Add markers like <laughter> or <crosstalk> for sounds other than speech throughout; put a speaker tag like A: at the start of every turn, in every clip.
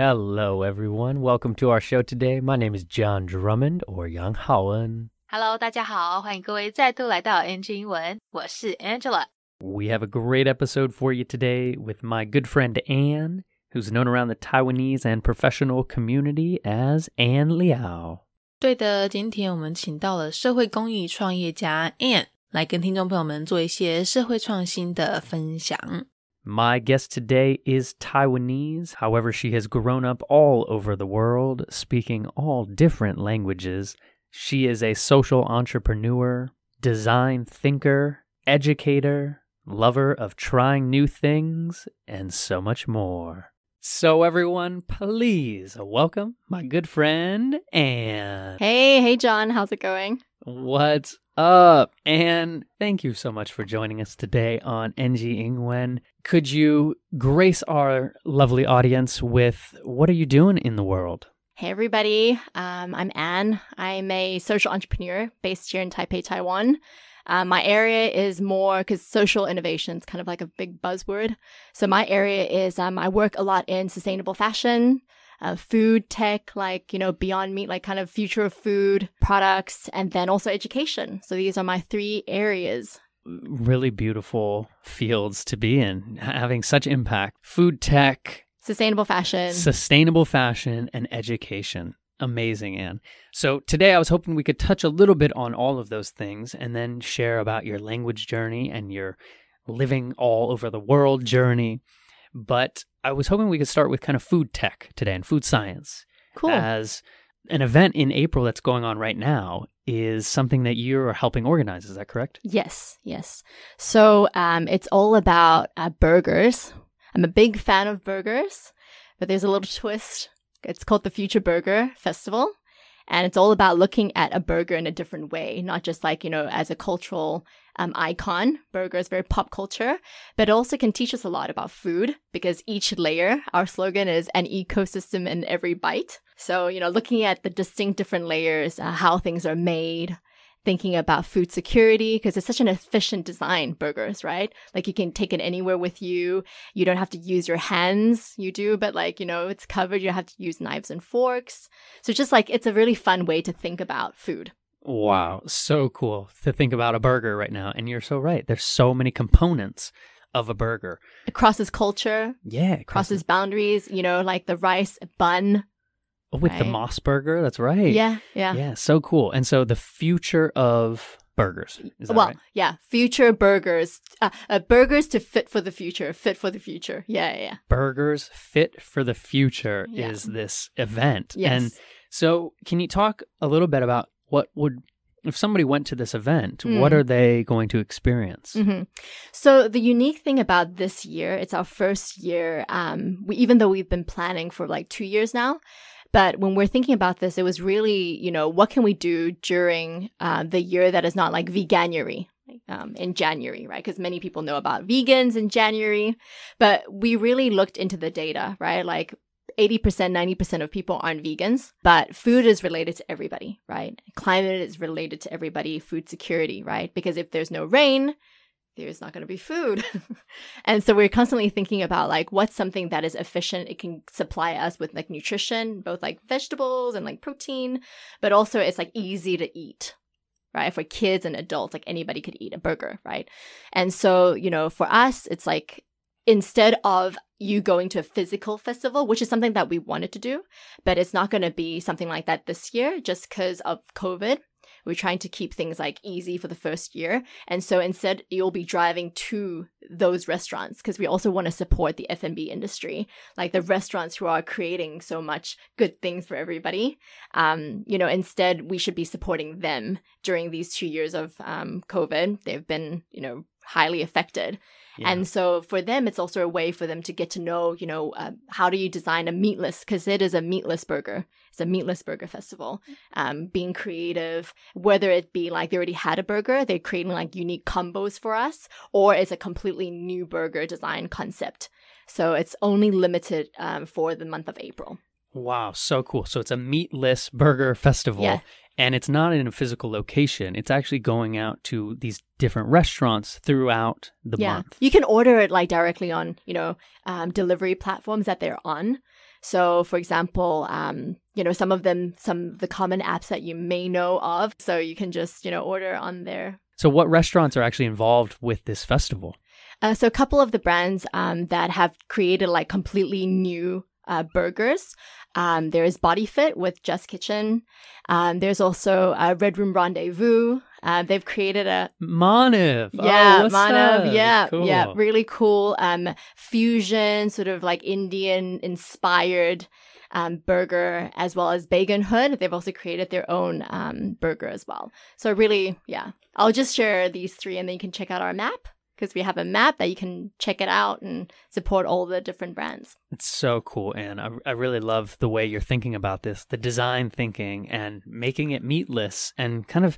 A: Hello, everyone. Welcome to our show today. My name is John Drummond or Yang Haoen.
B: Hello，大家好，欢迎各位再度来到 NG 英文，我是 Angela。
A: We have a great episode for you today with my good friend Anne, who's known around the Taiwanese and professional community as Anne Liao.
B: 对的，今天我们请到了社会公益创业家 Anne 来跟听众朋友们做一些社会创新的分享。
A: My guest today is Taiwanese. However, she has grown up all over the world, speaking all different languages. She is a social entrepreneur, design thinker, educator, lover of trying new things, and so much more. So, everyone, please welcome my good friend Anne.
C: Hey, hey, John. How's it going?
A: What's up? And thank you so much for joining us today on NG Ingwen. Could you grace our lovely audience with what are you doing in the world?
C: Hey, everybody. Um, I'm Anne. I'm a social entrepreneur based here in Taipei, Taiwan. Uh, my area is more because social innovation is kind of like a big buzzword. So my area is um, I work a lot in sustainable fashion, uh, food tech, like you know Beyond Meat, like kind of future of food products, and then also education. So these are my three areas.
A: Really beautiful fields to be in, having such impact. Food tech,
C: Sustainable fashion.
A: sustainable fashion, and education. Amazing, Anne. So today I was hoping we could touch a little bit on all of those things and then share about your language journey and your living all over the world journey. But I was hoping we could start with kind of food tech today and food science
C: cool.
A: as an event in April that's going on right now is something that you're helping organize. Is that correct?
C: Yes, yes. So um, it's all about uh, burgers. I'm a big fan of burgers, but there's a little twist. It's called the Future Burger Festival. And it's all about looking at a burger in a different way, not just like, you know, as a cultural um, icon. Burger is very pop culture, but also can teach us a lot about food because each layer, our slogan is an ecosystem in every bite. So, you know, looking at the distinct different layers, uh, how things are made, thinking about food security because it's such an efficient design burgers right? Like you can take it anywhere with you. You don't have to use your hands. You do but like you know it's covered. You have to use knives and forks. So just like it's a really fun way to think about food.
A: Wow, so cool to think about a burger right now. And you're so right. There's so many components of a burger.
C: it crosses culture.
A: Yeah, it
C: crosses boundaries. You know like the rice bun
A: Oh, with the
C: right?
A: Moss Burger. That's right.
C: yeah yeah,
A: Yeah, so cool. And so the future of burgers. Is that
C: well
A: right?
C: yeah future burgers uh, uh, burgers to fit for the future fit for the future yeah yeah, yeah.
A: Burgers fit for the future
C: Yeah.
A: is this event.
C: yes
A: And so can you talk a little bit about what would if somebody went to this event, what
C: Mm.
A: are they going to experience?
C: hmm So the unique thing about this year, it's our first year. Um, we, even though we've been planning for like two years now, but when we're thinking about this, it was really, you know, what can we do during uh, the year that is not like veganuary? Um, in January, right? Because many people know about vegans in January, but we really looked into the data, right? Like 80%, 90% of people aren't vegans, but food is related to everybody, right? Climate is related to everybody, food security, right? Because if there's no rain, there's not going to be food. <laughs> and so we're constantly thinking about like what's something that is efficient. It can supply us with like nutrition, both like vegetables and like protein, but also it's like easy to eat. Right. For kids and adults, like anybody could eat a burger. Right. And so, you know, for us, it's like instead of you going to a physical festival, which is something that we wanted to do, but it's not going to be something like that this year just because of COVID. We're trying to keep things like easy for the first year. And so instead, you'll be driving to those restaurants because we also want to support the F&B industry, like the restaurants who are creating so much good things for everybody. Um, you know, instead, we should be supporting them during these two years of um, COVID. They've been, you know, highly affected.
A: Yeah.
C: And so for them, it's also a way for them to get to know, you know, uh, how do you design a meatless, because it is a meatless burger. It's a meatless burger festival. Um, being creative, whether it be like they already had a burger, they're creating like unique combos for us, or it's a completely new burger design concept. So it's only limited um, for the month of April.
A: Wow, so cool. So it's a meatless burger festival.
C: Yeah.
A: And it's not in a physical location. It's actually going out to these different restaurants throughout the
C: yeah.
A: month.
C: You can order it like directly on, you know, um, delivery platforms that they're on. So, for example, um, you know, some of them, some of the common apps that you may know of. So you can just, you know, order on there.
A: So, what restaurants are actually involved with this festival?
C: Uh, so, a couple of the brands um, that have created like completely new uh, burgers. Um, there's Body Fit with Just Kitchen. Um, there's also uh, Red Room Rendezvous. Uh, they've created a
A: Manav.
C: yeah,
A: oh, what's
C: Manav,
A: up?
C: yeah,
A: Cool.
C: yeah, really cool. Um, fusion, sort of like Indian inspired um, burger, as well as Bacon Hood. They've also created their own um, burger as well. So really, yeah, I'll just share these three, and then you can check out our map because we have a map that you can check it out and support all the different brands.
A: It's so cool, and I, I really love the way you're thinking about this, the design thinking, and making it meatless, and kind of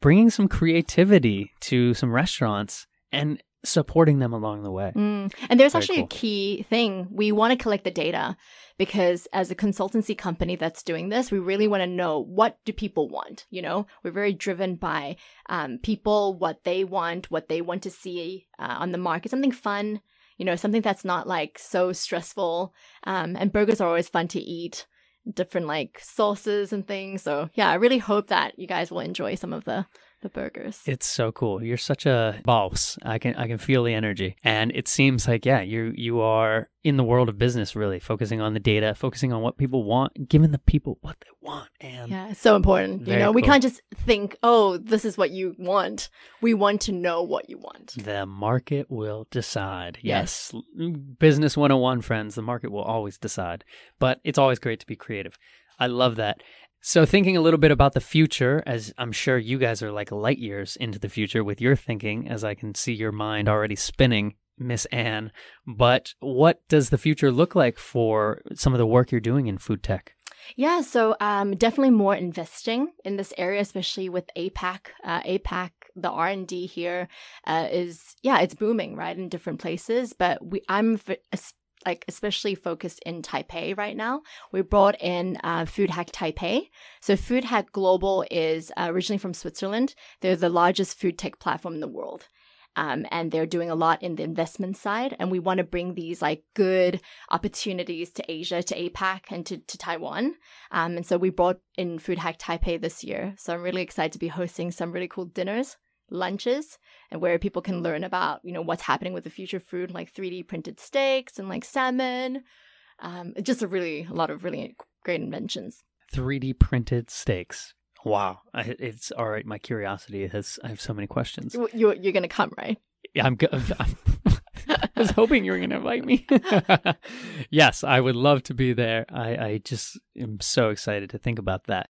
A: bringing some creativity to some restaurants and supporting them along the way.
C: Mm. And there's
A: Very
C: actually
A: cool.
C: a key thing. We want to collect the data because as a consultancy company that's doing this, we really want to know what do people want. You know, we're very driven by um, people, what they want, what they want to see uh, on the market, something fun. You know, something that's not like so stressful. Um, and burgers are always fun to eat, different like sauces and things. So yeah, I really hope that you guys will enjoy some of the the burgers.
A: It's so cool. You're such a boss. I can I can feel the energy. And it seems like yeah, you you are in the world of business really, focusing on the data, focusing on what people want, giving the people what they want. And
C: Yeah, it's so important. You know, we can't just think, oh, this is what you want. We want to know what you want.
A: the market will decide.
C: Yes.
A: Yes. Business 101 friends, the market will always decide. But it's always great to be creative. I love that. So, thinking a little bit about the future, as I'm sure you guys are like light years into the future with your thinking, as I can see your mind already spinning, Miss Anne. But what does the future look like for some of the work you're doing in food tech?
C: Yeah, so um, definitely more investing in this area, especially with APAC. Uh, APAC, the R and D here uh, is yeah, it's booming right in different places. But we, I'm like especially focused in Taipei right now. We brought in uh, Food Hack Taipei. So Food Hack Global is uh, originally from Switzerland. They're the largest food tech platform in the world. Um, and they're doing a lot in the investment side. And we want to bring these like good opportunities to Asia, to APAC, and to, to Taiwan. Um, and so we brought in Food Hack Taipei this year. So I'm really excited to be hosting some really cool dinners, lunches, and where people can learn about, you know, what's happening with the future food, like 3D printed steaks and like salmon. Um, just a really, a lot of really great inventions.
A: 3D printed steaks. Wow. I, it's all right. My curiosity has, I have so many questions.
C: You- You're, you're going to come, right?
A: Yeah, I'm, go- I'm <laughs> I was hoping you were going to invite me. <laughs> yes, I would love to be there. I, I just am so excited to think about that.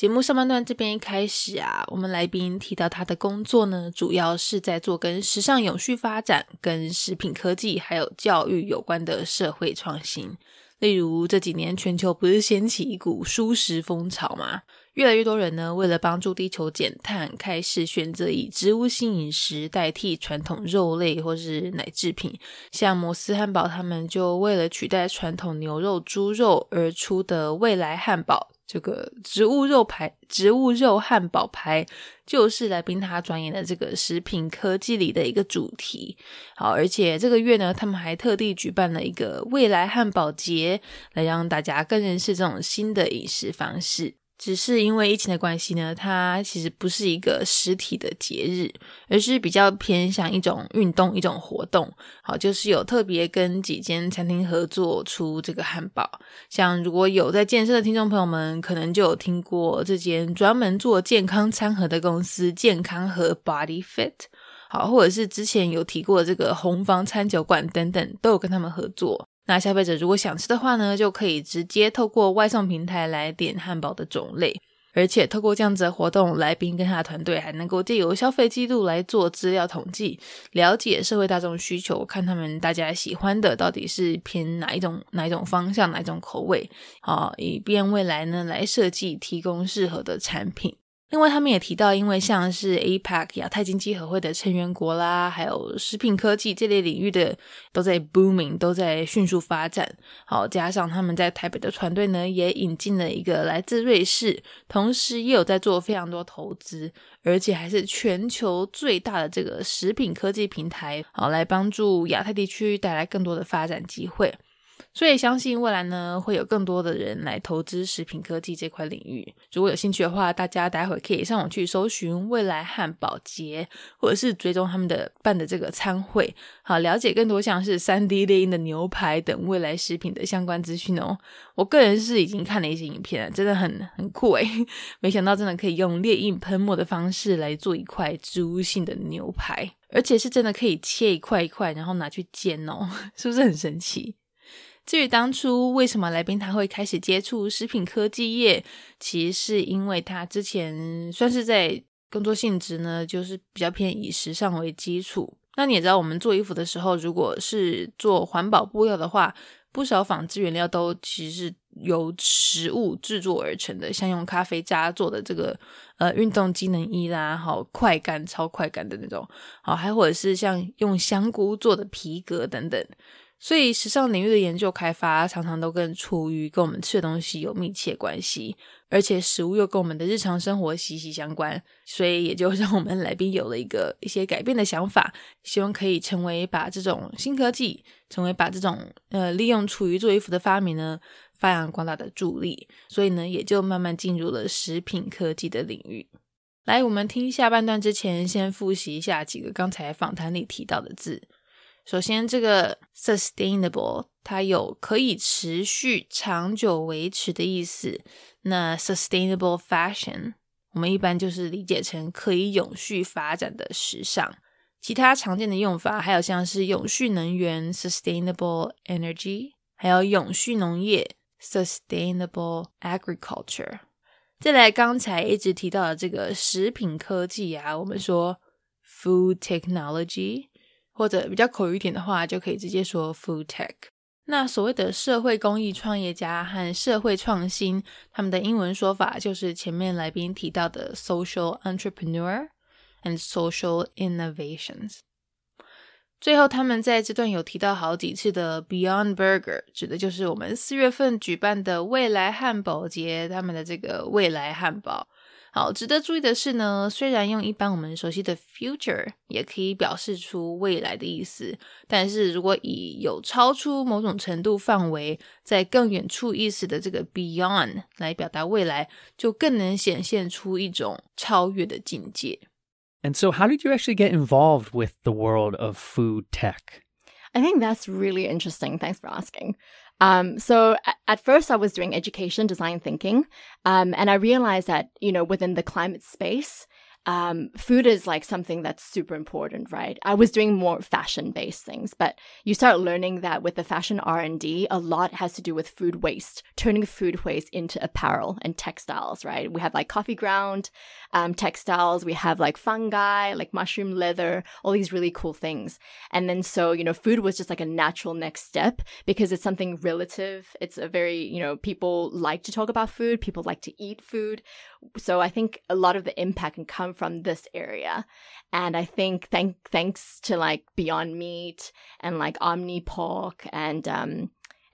B: 节目上半段这边一开始啊，我们来宾提到他的工作呢，主要是在做跟时尚永续发展、跟食品科技还有教育有关的社会创新。例如这几年全球不是掀起一股舒食风潮吗？越来越多人呢，为了帮助地球减碳，开始选择以植物性饮食代替传统肉类或是奶制品。像摩斯汉堡，他们就为了取代传统牛肉、猪肉而出的未来汉堡，这个植物肉排、植物肉汉堡排，就是来宾他专业的这个食品科技里的一个主题。好，而且这个月呢，他们还特地举办了一个未来汉堡节，来让大家更认识这种新的饮食方式。只是因为疫情的关系呢，它其实不是一个实体的节日，而是比较偏向一种运动、一种活动。好，就是有特别跟几间餐厅合作出这个汉堡。像如果有在健身的听众朋友们，可能就有听过这间专门做健康餐盒的公司——健康盒 Body Fit。好，或者是之前有提过这个红房餐酒馆等等，都有跟他们合作。那消费者如果想吃的话呢，就可以直接透过外送平台来点汉堡的种类。而且透过这样子的活动，来宾跟他的团队还能够借由消费记录来做资料统计，了解社会大众需求，看他们大家喜欢的到底是偏哪一种哪一种方向、哪一种口味，啊，以便未来呢来设计提供适合的产品。另外，他们也提到，因为像是 APEC 亚太经济合会的成员国啦，还有食品科技这类领域的都在 booming，都在迅速发展。好，加上他们在台北的团队呢，也引进了一个来自瑞士，同时也有在做非常多投资，而且还是全球最大的这个食品科技平台，好来帮助亚太地区带来更多的发展机会。所以相信未来呢，会有更多的人来投资食品科技这块领域。如果有兴趣的话，大家待会可以上网去搜寻未来汉堡节，或者是追踪他们的办的这个餐会，好了解更多像是三 D 猎鹰的牛排等未来食品的相关资讯哦。我个人是已经看了一些影片，真的很很酷诶，<laughs> 没想到真的可以用猎鹰喷墨的方式来做一块植物性的牛排，而且是真的可以切一块一块，然后拿去煎哦，<laughs> 是不是很神奇？至于当初为什么来宾他会开始接触食品科技业，其实是因为他之前算是在工作性质呢，就是比较偏以时尚为基础。那你也知道，我们做衣服的时候，如果是做环保布料的话，不少纺织原料都其实是由食物制作而成的，像用咖啡渣做的这个呃运动机能衣啦，好快干、超快干的那种，好还或者是像用香菇做的皮革等等。所以，时尚领域的研究开发常常都跟厨余跟我们吃的东西有密切关系，而且食物又跟我们的日常生活息息相关，所以也就让我们来宾有了一个一些改变的想法，希望可以成为把这种新科技，成为把这种呃利用厨余做衣服的发明呢发扬光大的助力，所以呢也就慢慢进入了食品科技的领域。来，我们听下半段之前，先复习一下几个刚才访谈里提到的字。首先，这个 sustainable 它有可以持续、长久维持的意思。那 sustainable fashion 我们一般就是理解成可以永续发展的时尚。其他常见的用法还有像是永续能源 sustainable energy，还有永续农业 sustainable agriculture。再来，刚才一直提到的这个食品科技啊，我们说 food technology。或者比较口语一点的话，就可以直接说 food tech。那所谓的社会公益创业家和社会创新，他们的英文说法就是前面来宾提到的 social entrepreneur and social innovations。最后，他们在这段有提到好几次的 Beyond Burger，指的就是我们四月份举办的未来汉堡节，他们的这个未来汉堡。好，值得注意的是呢，虽然用一般我们熟悉的 future 也可以表示出未来的意思，但是如果以有超出某种程度范围，在更远处意思的这个 beyond 来表达未来，就更能显现出一种超越的境界。
A: And so, how did you actually get involved with the world of food tech?
C: I think that's really interesting. Thanks for asking. Um, so at, first I was doing education, design thinking, um, and I realized that you know within the climate space, um, food is like something that's super important, right? I was doing more fashion based things, but you start learning that with the fashion R and D, a lot has to do with food waste, turning food waste into apparel and textiles, right? We have like coffee ground um, textiles, we have like fungi, like mushroom leather, all these really cool things. And then so you know, food was just like a natural next step because it's something relative. It's a very you know, people like to talk about food, people like to eat food. So I think a lot of the impact can come from this area. And I think thank thanks to like Beyond Meat and like Omni Pork and um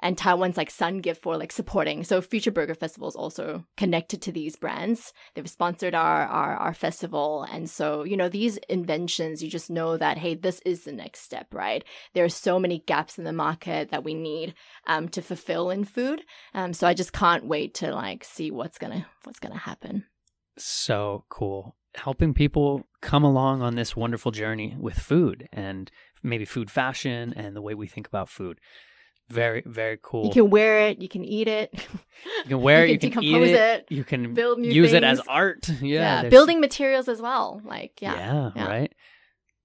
C: and Taiwan's like Sun Gift for like supporting. So Future Burger Festival is also connected to these brands. They've sponsored our, our our festival, and so you know these inventions. You just know that hey, this is the next step, right? There are so many gaps in the market that we need um, to fulfill in food. Um, so I just can't wait to like see what's gonna what's gonna happen.
A: So cool, helping people come along on this wonderful journey with food and maybe food fashion and the way we think about food. Very, very cool.
C: You can wear it. You can eat it.
A: You can wear it. <laughs> You can, eat it, it, You can build use things. it as art. <laughs> Yeah,
C: yeah. building materials as well. Like yeah,
A: yeah, yeah, right.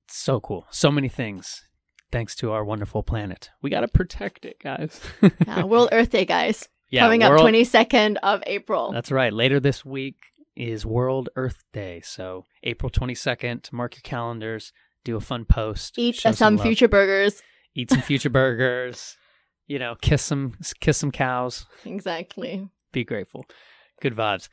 A: So cool. So many things. Thanks to our wonderful planet. We gotta protect it, guys. <laughs>
C: yeah, World Earth Day, guys. Yeah, coming World... up twenty second of April.
A: That's right. Later this week is World Earth Day. So April twenty second. Mark your calendars. Do a fun post.
C: Eat some, some future burgers.
A: Eat some future burgers you know, kiss some kiss some cows.
C: Exactly.
A: Be grateful. Good vibes.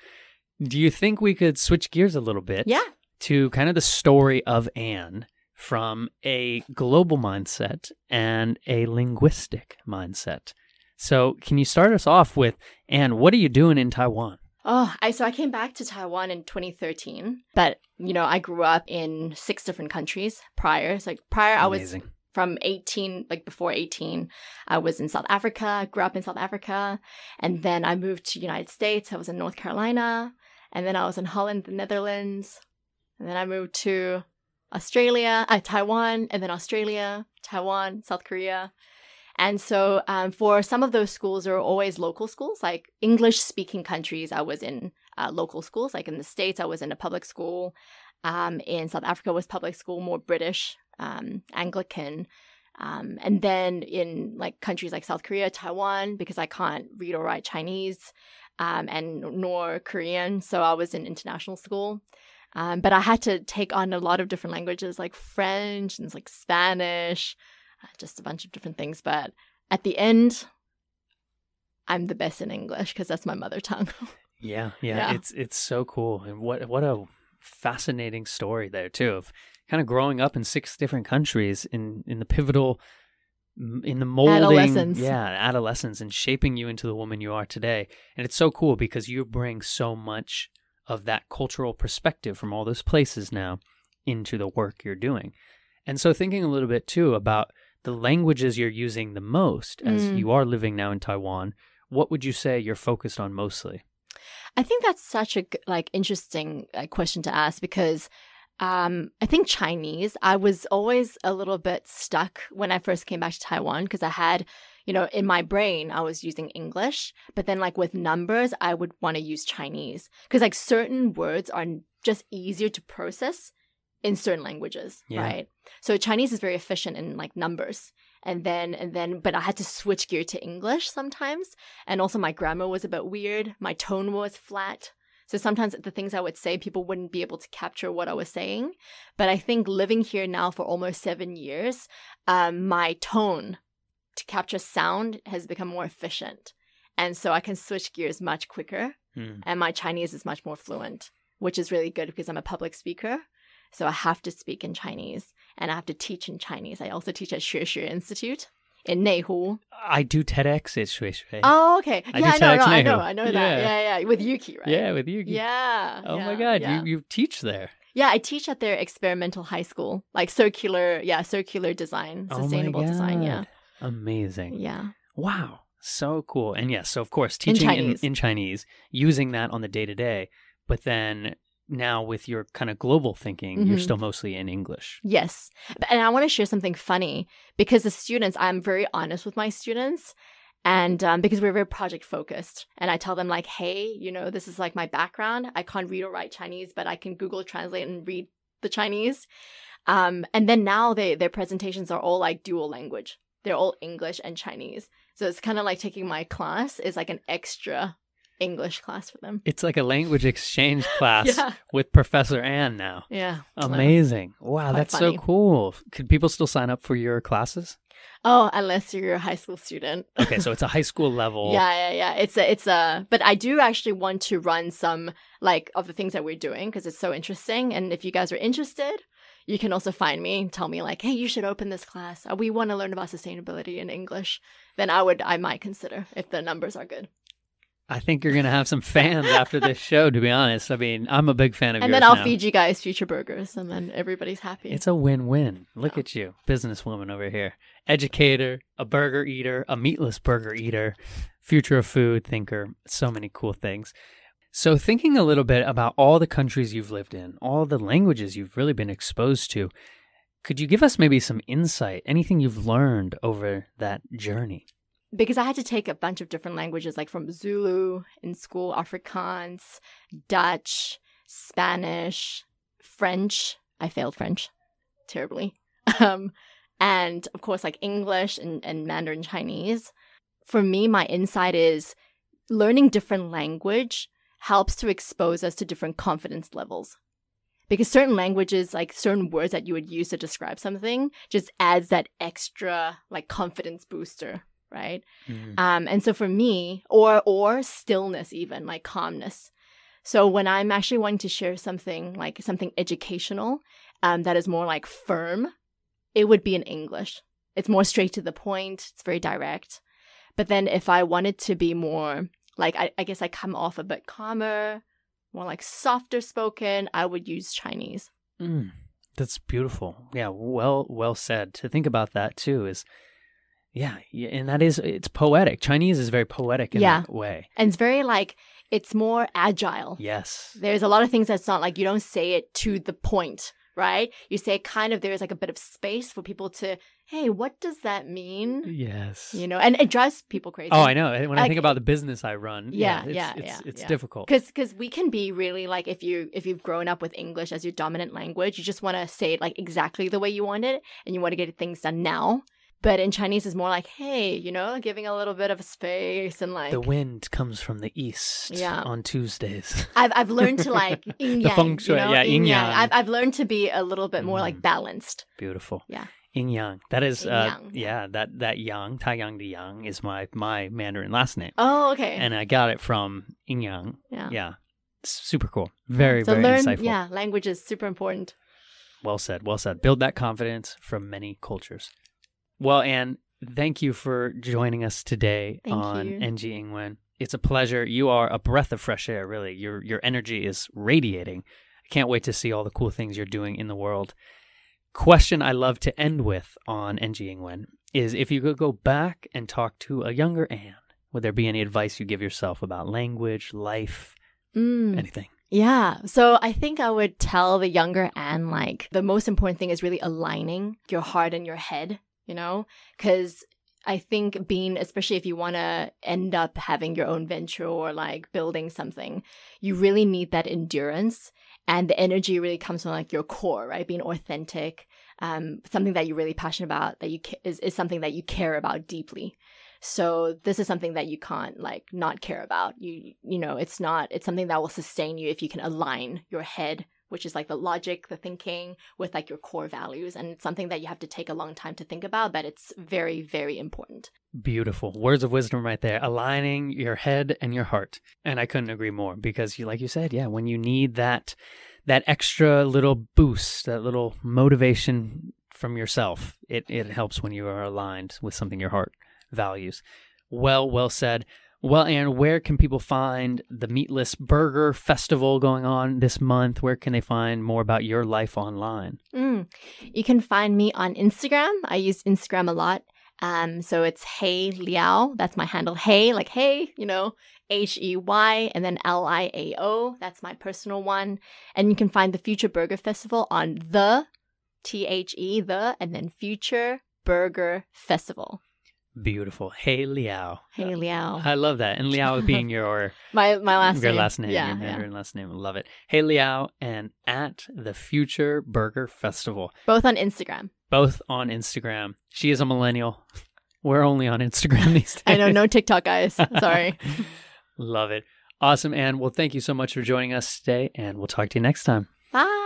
A: Do you think we could switch gears a little bit?
C: Yeah.
A: To kind of the story of Anne from a global mindset and a linguistic mindset. So, can you start us off with Anne, what are you doing in Taiwan?
C: Oh, I so I came back to Taiwan in 2013, but you know, I grew up in six different countries prior. So like prior Amazing. I was from 18, like before 18, I was in South Africa, grew up in South Africa. And then I moved to United States. I was in North Carolina. And then I was in Holland, the Netherlands. And then I moved to Australia, uh, Taiwan, and then Australia, Taiwan, South Korea. And so um, for some of those schools, there were always local schools, like English speaking countries. I was in uh, local schools, like in the States, I was in a public school. Um, in South Africa was public school, more British, um, Anglican. Um, and then in like countries like South Korea, Taiwan, because I can't read or write Chinese um, and nor Korean, so I was in international school. Um, but I had to take on a lot of different languages like French and like Spanish, uh, just a bunch of different things. But at the end, I'm the best in English because that's my mother tongue. <laughs>
A: yeah, yeah,
C: Yeah.
A: It's it's so cool, and what what a fascinating story there too of kind of growing up in six different countries in in the pivotal in the molding
C: Adolescence.
A: yeah adolescence and shaping you into the woman you are today and it's so cool because you bring so much of that cultural perspective from all those places now into the work you're doing and so thinking a little bit too about the languages you're using the most as
C: Mm.
A: you are living now in Taiwan what would you say you're focused on mostly
C: I think that's such a like interesting uh, question to ask because um, I think Chinese. I was always a little bit stuck when I first came back to Taiwan because I had, you know, in my brain I was using English, but then like with numbers I would want to use Chinese because like certain words are just easier to process in certain languages,
A: Yeah.
C: right? So Chinese is very efficient in like numbers. And then and then but I had to switch gear to English sometimes. And also my grammar was a bit weird. My tone was flat. So sometimes the things I would say people wouldn't be able to capture what I was saying. But I think living here now for almost 7 years, um, my tone to capture sound has become more efficient. And so I can switch gears much quicker
A: Hmm.
C: and my Chinese is much more fluent, which is really good because I'm a public speaker. So I have to speak in Chinese and I have to teach in Chinese. I also teach at Xuexue Institute in Neihu.
A: I do TEDx at Shui Shui.
C: Oh, okay.
A: I
C: yeah, I know, no, I know, I know that.
A: Yeah.
C: Yeah, yeah, with Yuki, right?
A: Yeah, with Yuki.
C: Yeah.
A: Oh my god,
C: yeah.
A: you you teach there.
C: Yeah, I teach at their experimental high school, like circular, yeah, circular design,
A: Oh
C: sustainable design. Yeah,
A: Amazing.
C: yeah,
A: Wow. So cool. And yes, so of course, teaching in
C: Chinese.
A: in, Chinese, using that on the day to day, but then now with your kind of global thinking, you're
C: Mhm.
A: still mostly in English.
C: yes. And I want to share something funny because the students, I'm very honest with my students. And um, because we're very project focused, and I tell them like, "Hey, you know, this is like my background. I can't read or write Chinese, but I can Google Translate and read the Chinese." Um, and then now they their presentations are all like dual language. They're all English and Chinese. So it's kind of like taking my class is like an extra English class for them.
A: It's like a language exchange <laughs> class
C: Yeah.
A: with Professor Ann now.
C: Yeah.
A: Amazing. Wow, that's
C: funny.
A: so cool. Could people still sign up for your classes?
C: Oh, unless you're a high school student. <laughs>
A: Okay, so it's a high school level.
C: Yeah, yeah, yeah. It's a, it's a, but I do actually want to run some like of the things that we're doing because it's so interesting. And if you guys are interested, you can also find me and tell me like, hey, you should open this class. We want to learn about sustainability in English. Then I would, I might consider if the numbers are good.
A: I think you're gonna have some fans after this show. To be honest, I mean, I'm a big fan of
C: and then I'll
A: now.
C: feed you guys future burgers, and then everybody's happy.
A: It's a win-win. Look at you, businesswoman over here, educator, a burger eater, a meatless burger eater, future of food thinker. So many cool things. So, thinking a little bit about all the countries you've lived in, all the languages you've really been exposed to, could you give us maybe some insight? Anything you've learned over that journey?
C: Because I had to take a bunch of different languages, like from Zulu in school, Afrikaans, Dutch, Spanish, French. I failed French terribly. <laughs> Um, and of course, like English and, and Mandarin Chinese. For me, my insight is learning different language helps to expose us to different confidence levels. Because certain languages, like certain words that you would use to describe something, just adds that extra like confidence booster right?
A: Mm.
C: Um, and so for me, or or stillness, even like calmness. So when I'm actually wanting to share something like something educational, um, that is more like firm, it would be in English. It's more straight to the point. It's very direct. But then if I wanted to be more like I, I guess I come off a bit calmer, more like softer spoken, I would use Chinese.
A: Mm. That's beautiful. Yeah, well well said. To think about that too is yeah, yeah, and that is it's poetic. Chinese is very poetic in
C: Yeah.
A: that way.
C: And it's very like it's more agile.
A: Yes.
C: There's a lot of things that's not like you don't say it to the point, right? You say kind of there's like a bit of space for people to, hey, what does that mean?
A: Yes.
C: You know, and it drives people crazy.
A: Oh, I know. When I think about the business I run,
C: Yeah,
A: it's,
C: yeah,
A: it's,
C: yeah,
A: it's
C: yeah.
A: difficult.
C: because because we can be really like if you if you've grown up with english as your dominant language you just want to say it like exactly the way you want it and you want to get things done now but in chinese it's more like hey you know giving a little bit of space and like
A: The wind comes from the east
C: Yeah.
A: on Tuesdays. <laughs>
C: I've, I've learned to like yin
A: The
C: yang,
A: feng shui,
C: you know,
A: yeah, yin yang.
C: I've, I've learned to be a little bit more like
A: Mm.
C: balanced
A: Beautiful.
C: Yeah.
A: Yin yang. That is uh
C: yang,
A: yeah. that that yang, Tai Yang Di Yang is my my Mandarin last name.
C: oh okay
A: And I got it from Yin Yang.
C: yeah
A: Yeah. Super cool. Very,
C: so
A: very
C: learn
A: insightful.
C: yeah language is super important
A: Well said. Well said. Build that confidence from many cultures. Well, Anne, thank you for joining us today
C: Thank
A: on
C: you.
A: NG Ingwen. It's a pleasure. You are a breath of fresh air, really. Your your energy is radiating. I can't wait to see all the cool things you're doing in the world. Question I love to end with on NG Ingwen is if you could go back and talk to a younger Anne, would there be any advice you give yourself about language, life,
C: Mm.
A: anything?
C: Yeah. So I think I would tell the younger Anne, like, the most important thing is really aligning your heart and your head, you know? Because I think being, especially if you want to end up having your own venture or like building something, you really need that endurance. And the energy really comes from like your core, right? Being authentic, um, something that you're really passionate about, that you ca- is, is something that you care about deeply. So this is something that you can't like not care about. You you know, it's not it's something that will sustain you if you can align your head, which is like the logic, the thinking with like your core values and it's something that you have to take a long time to think about, but it's very very important.
A: Beautiful words of wisdom right there, aligning your head and your heart. And I couldn't agree more because you, like you said, yeah, when you need that that extra little boost, that little motivation from yourself, it it helps when you are aligned with something your heart values. Well, well said. Well, and where can people find the Meatless Burger Festival going on this month? Where can they find more about your life online?
C: Mm. You can find me on Instagram. I use Instagram a lot. Um, so it's Hey Liao. That's my handle. Hey, like hey, you know, H E Y, and then L I A O. That's my personal one. And you can find the Future Burger Festival on the T H E the, and then Future Burger Festival.
A: Beautiful. Hey Liao.
C: Hey Liao.
A: I love that. And Liao <laughs> being your
C: My my last
A: your
C: name.
A: last name,
C: Yeah,
A: your
C: yeah.
A: Mandarin last name. Love it. Hey Liao and at the Future Burger Festival,
C: Both on Instagram.
A: both on Instagram. She is a millennial. We're only on Instagram <laughs> these days.
C: I know, no TikTok guys. Sorry. <laughs>
A: Love it. Awesome, Anne. Well, thank you so much for joining us today, and we'll talk to you next time.
C: Bye.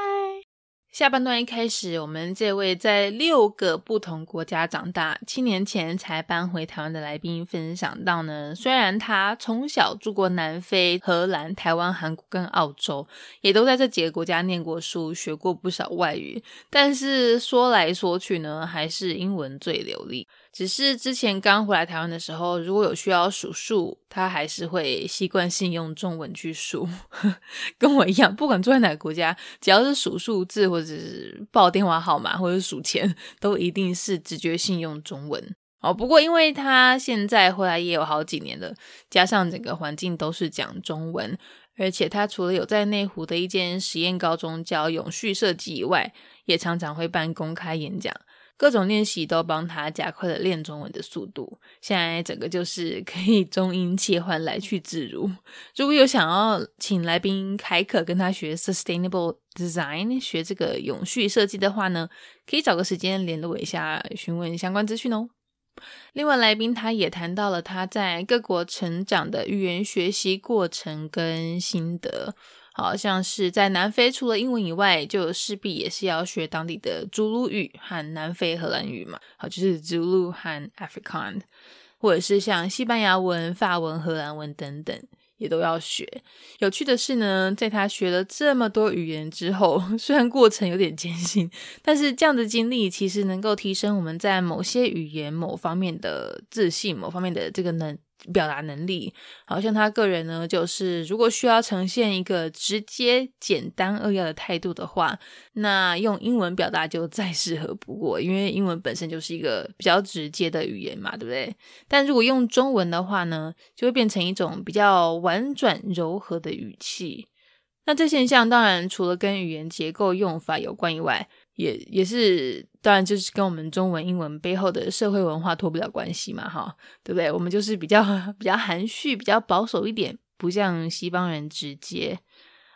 B: 下半段一开始，我们这位在六个不同国家长大，七年前才搬回台湾的来宾分享到呢，虽然他从小住过南非、荷兰、台湾、韩国跟澳洲，也都在这几个国家念过书，学过不少外语，但是说来说去呢，还是英文最流利。只是之前刚回来台湾的时候，如果有需要数数，他还是会习惯性用中文去数，<laughs> 跟我一样，不管住在哪个国家，只要是数数字或者是报电话号码或者数钱，都一定是直觉性用中文。哦，不过因为他现在回来也有好几年了，加上整个环境都是讲中文，而且他除了有在内湖的一间实验高中教永续设计以外，也常常会办公开演讲。各种练习都帮他加快了练中文的速度，现在整个就是可以中英切换来去自如。如果有想要请来宾凯可跟他学 sustainable design，学这个永续设计的话呢，可以找个时间联络一下，询问相关资讯哦。另外，来宾他也谈到了他在各国成长的语言学习过程跟心得。好像是在南非，除了英文以外，就势必也是要学当地的祖鲁语和南非荷兰语嘛。好，就是 Zulu 和 Afrikaans，或者是像西班牙文、法文、荷兰文等等，也都要学。有趣的是呢，在他学了这么多语言之后，<laughs> 虽然过程有点艰辛，但是这样的经历其实能够提升我们在某些语言某方面的自信、某方面的这个能表达能力。好像他个人呢，就是如果需要呈现一个直接、简单、扼要的态度的话，那用英文表达就再适合不过，因为英文本身就是一个比较直接的语言嘛，对不对？但如果用中文的话呢，就会变成一种比较婉转柔和的语气。那这现象当然除了跟语言结构用法有关以外，也也是当然就是跟我们中文、英文背后的社会文化脱不了关系嘛，哈，对不对？我们就是比较比较含蓄、比较保守一点，不像西方人直接。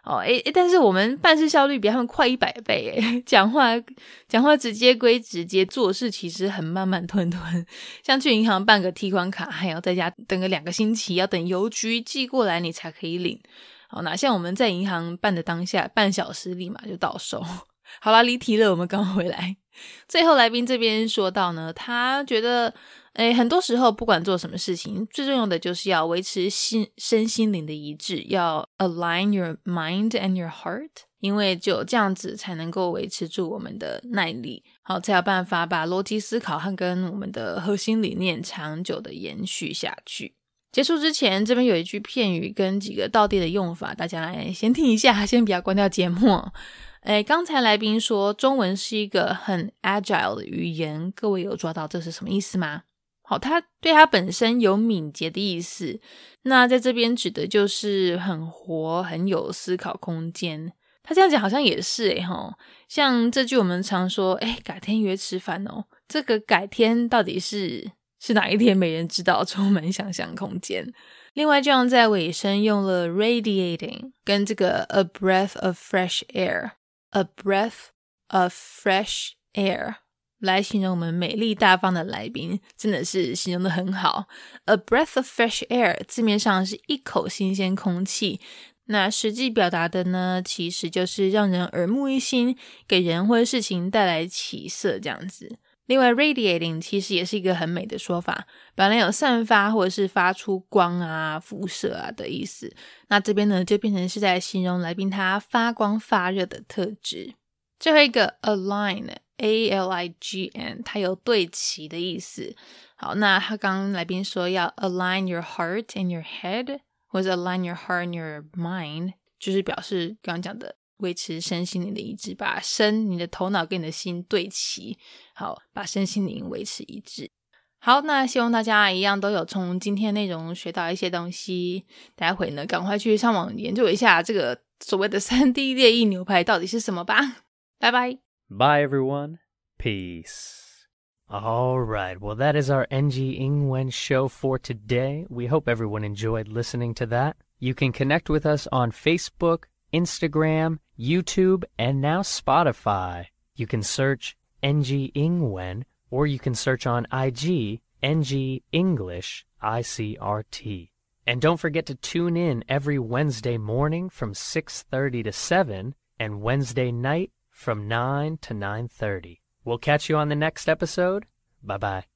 B: 哦，诶诶，但是我们办事效率比他们快一百倍，诶，<laughs> 讲话讲话直接归直接，做事其实很慢慢吞吞。像去银行办个提款卡，还要在家等个两个星期，要等邮局寄过来你才可以领。好，那像我们在银行办的当下，半小时立马就到手。好啦，离题了，我们刚回来。最后来宾这边说到呢，他觉得，诶，很多时候不管做什么事情，最重要的就是要维持心身心灵的一致，要 align your mind and your heart，因为只有这样子才能够维持住我们的耐力，好，才有办法把逻辑思考和跟我们的核心理念长久的延续下去。结束之前，这边有一句片语跟几个道地的用法，大家来先听一下，先不要关掉节目。<laughs> 哎，刚才来宾说中文是一个很 agile 的语言，各位有抓到这是什么意思吗？好，它对它本身有敏捷的意思，那在这边指的就是很活，很有思考空间。他这样讲好像也是哎哈，像这句我们常说，哎，改天约吃饭哦，这个改天到底是是哪一天，没人知道，充满想象空间。另外，这样在尾声用了 radiating 跟这个 a breath of fresh air。A breath of fresh air 来形容我们美丽大方的来宾，真的是形容的很好。A breath of fresh air 字面上是一口新鲜空气，那实际表达的呢，其实就是让人耳目一新，给人或者事情带来起色这样子。另外，radiating 其实也是一个很美的说法，本来有散发或者是发出光啊、辐射啊的意思。那这边呢，就变成是在形容来宾他发光发热的特质。最后一个 align，a l i g n，它有对齐的意思。好，那他刚刚来宾说要 align your heart and your head，或者 align your heart and your mind，就是表示刚刚讲的。维持身心灵的一致，把身、你的头脑跟你的心对齐，好，把身心灵维持一致。好，那希望大家一样都有从今天内容学到一些东西。待会呢，赶快去上网研究一下这个所谓的三 D 列印牛排到底是什么吧。拜拜
A: ，Bye everyone, peace. All right, well, that is our NG Ingwen show for today. We hope everyone enjoyed listening to that. You can connect with us on Facebook, Instagram, YouTube, and now Spotify. You can search NG Ingwen or you can search on IG NG English ICRT. And don't forget to tune in every Wednesday morning from 6:30 to 7 and Wednesday night from 9 to 9:30. We'll catch you on the next episode. Bye bye.